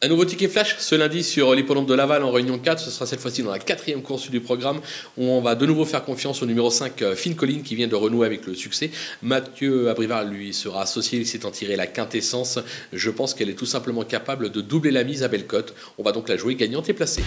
Un nouveau ticket flash ce lundi sur l'hippodrome de Laval en réunion 4. Ce sera cette fois-ci dans la quatrième course du programme où on va de nouveau faire confiance au numéro 5 euh, Finn Collin qui vient de renouer avec le succès. Mathieu Abrivard lui sera associé, il s'est en tiré la quintessence. Je pense qu'elle est tout simplement capable de doubler la mise à Bellecote. On va donc la jouer gagnante et placée.